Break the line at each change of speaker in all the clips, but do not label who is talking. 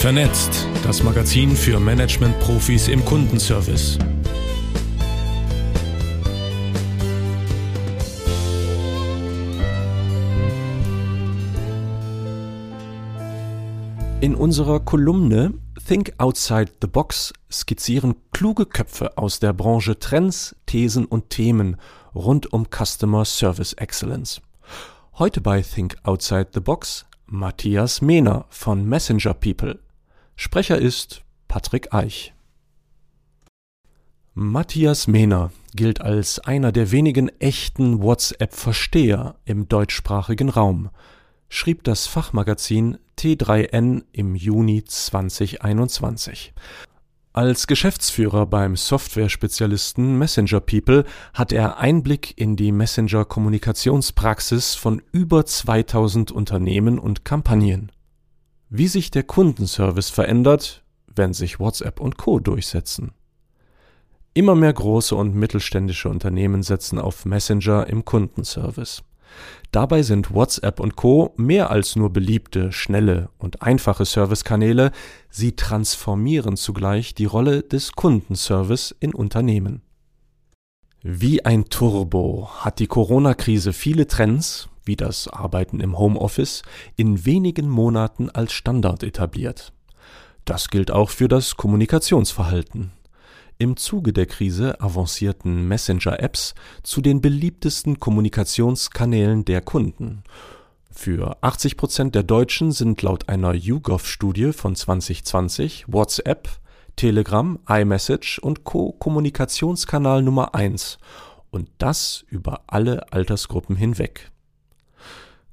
Vernetzt, das Magazin für Management-Profis im Kundenservice.
In unserer Kolumne Think Outside the Box skizzieren kluge Köpfe aus der Branche Trends, Thesen und Themen rund um Customer Service Excellence. Heute bei Think Outside the Box Matthias Mehner von Messenger People. Sprecher ist Patrick Eich. Matthias Mehner gilt als einer der wenigen echten WhatsApp-Versteher im deutschsprachigen Raum, schrieb das Fachmagazin T3N im Juni 2021. Als Geschäftsführer beim Software-Spezialisten Messenger People hat er Einblick in die Messenger-Kommunikationspraxis von über 2000 Unternehmen und Kampagnen wie sich der Kundenservice verändert, wenn sich WhatsApp und Co durchsetzen. Immer mehr große und mittelständische Unternehmen setzen auf Messenger im Kundenservice. Dabei sind WhatsApp und Co mehr als nur beliebte, schnelle und einfache Servicekanäle, sie transformieren zugleich die Rolle des Kundenservice in Unternehmen. Wie ein Turbo hat die Corona-Krise viele Trends, wie das Arbeiten im Homeoffice, in wenigen Monaten als Standard etabliert. Das gilt auch für das Kommunikationsverhalten. Im Zuge der Krise avancierten Messenger-Apps zu den beliebtesten Kommunikationskanälen der Kunden. Für 80 Prozent der Deutschen sind laut einer YouGov-Studie von 2020 WhatsApp, Telegram, iMessage und Co. Kommunikationskanal Nummer 1 und das über alle Altersgruppen hinweg.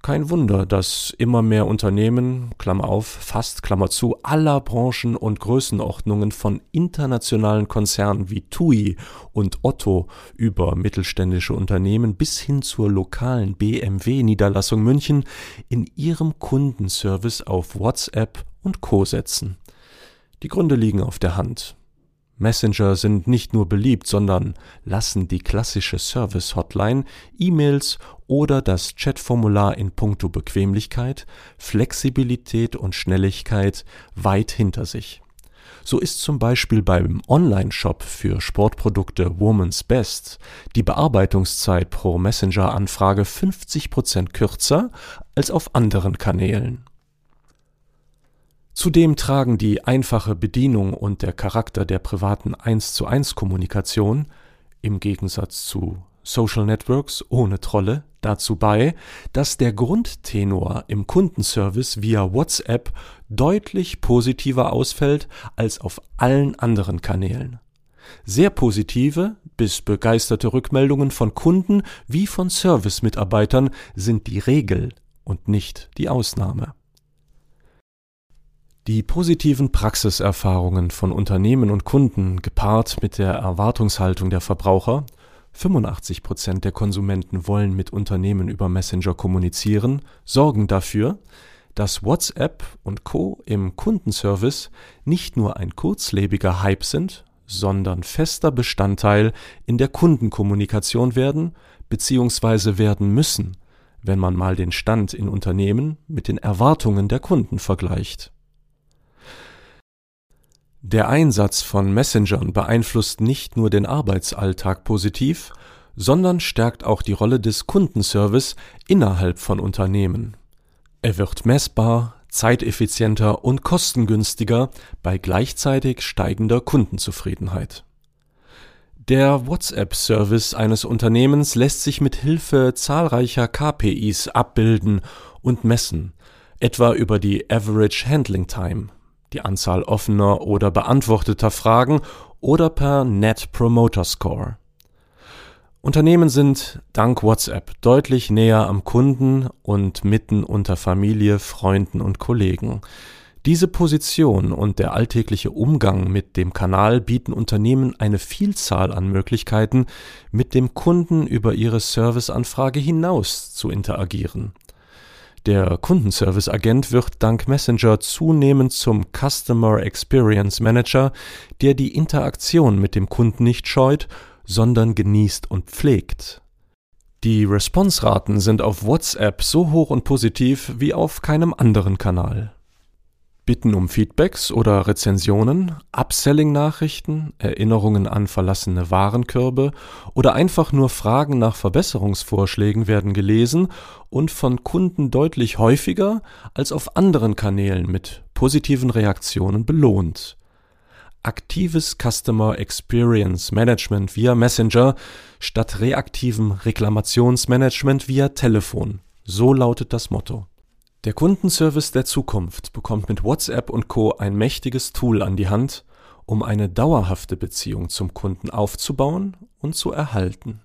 Kein Wunder, dass immer mehr Unternehmen, Klammer auf, fast Klammer zu, aller Branchen und Größenordnungen von internationalen Konzernen wie TUI und Otto über mittelständische Unternehmen bis hin zur lokalen BMW-Niederlassung München in ihrem Kundenservice auf WhatsApp und Co. setzen. Die Gründe liegen auf der Hand. Messenger sind nicht nur beliebt, sondern lassen die klassische Service-Hotline, E-Mails oder das Chatformular in puncto Bequemlichkeit, Flexibilität und Schnelligkeit weit hinter sich. So ist zum Beispiel beim Online-Shop für Sportprodukte Woman's Best die Bearbeitungszeit pro Messenger-Anfrage 50% kürzer als auf anderen Kanälen. Zudem tragen die einfache Bedienung und der Charakter der privaten 1 zu 1 Kommunikation im Gegensatz zu Social Networks ohne Trolle dazu bei, dass der Grundtenor im Kundenservice via WhatsApp deutlich positiver ausfällt als auf allen anderen Kanälen. Sehr positive bis begeisterte Rückmeldungen von Kunden wie von Servicemitarbeitern sind die Regel und nicht die Ausnahme. Die positiven Praxiserfahrungen von Unternehmen und Kunden gepaart mit der Erwartungshaltung der Verbraucher 85 Prozent der Konsumenten wollen mit Unternehmen über Messenger kommunizieren, sorgen dafür, dass WhatsApp und Co. im Kundenservice nicht nur ein kurzlebiger Hype sind, sondern fester Bestandteil in der Kundenkommunikation werden bzw. werden müssen, wenn man mal den Stand in Unternehmen mit den Erwartungen der Kunden vergleicht. Der Einsatz von Messengern beeinflusst nicht nur den Arbeitsalltag positiv, sondern stärkt auch die Rolle des Kundenservice innerhalb von Unternehmen. Er wird messbar, zeiteffizienter und kostengünstiger bei gleichzeitig steigender Kundenzufriedenheit. Der WhatsApp-Service eines Unternehmens lässt sich mit Hilfe zahlreicher KPIs abbilden und messen, etwa über die Average Handling Time die Anzahl offener oder beantworteter Fragen oder per Net Promoter Score. Unternehmen sind dank WhatsApp deutlich näher am Kunden und mitten unter Familie, Freunden und Kollegen. Diese Position und der alltägliche Umgang mit dem Kanal bieten Unternehmen eine Vielzahl an Möglichkeiten, mit dem Kunden über ihre Serviceanfrage hinaus zu interagieren. Der Kundenservice-Agent wird dank Messenger zunehmend zum Customer Experience Manager, der die Interaktion mit dem Kunden nicht scheut, sondern genießt und pflegt. Die Response-Raten sind auf WhatsApp so hoch und positiv wie auf keinem anderen Kanal. Bitten um Feedbacks oder Rezensionen, Upselling-Nachrichten, Erinnerungen an verlassene Warenkörbe oder einfach nur Fragen nach Verbesserungsvorschlägen werden gelesen und von Kunden deutlich häufiger als auf anderen Kanälen mit positiven Reaktionen belohnt. Aktives Customer Experience Management via Messenger statt reaktivem Reklamationsmanagement via Telefon. So lautet das Motto. Der Kundenservice der Zukunft bekommt mit WhatsApp und Co. ein mächtiges Tool an die Hand, um eine dauerhafte Beziehung zum Kunden aufzubauen und zu erhalten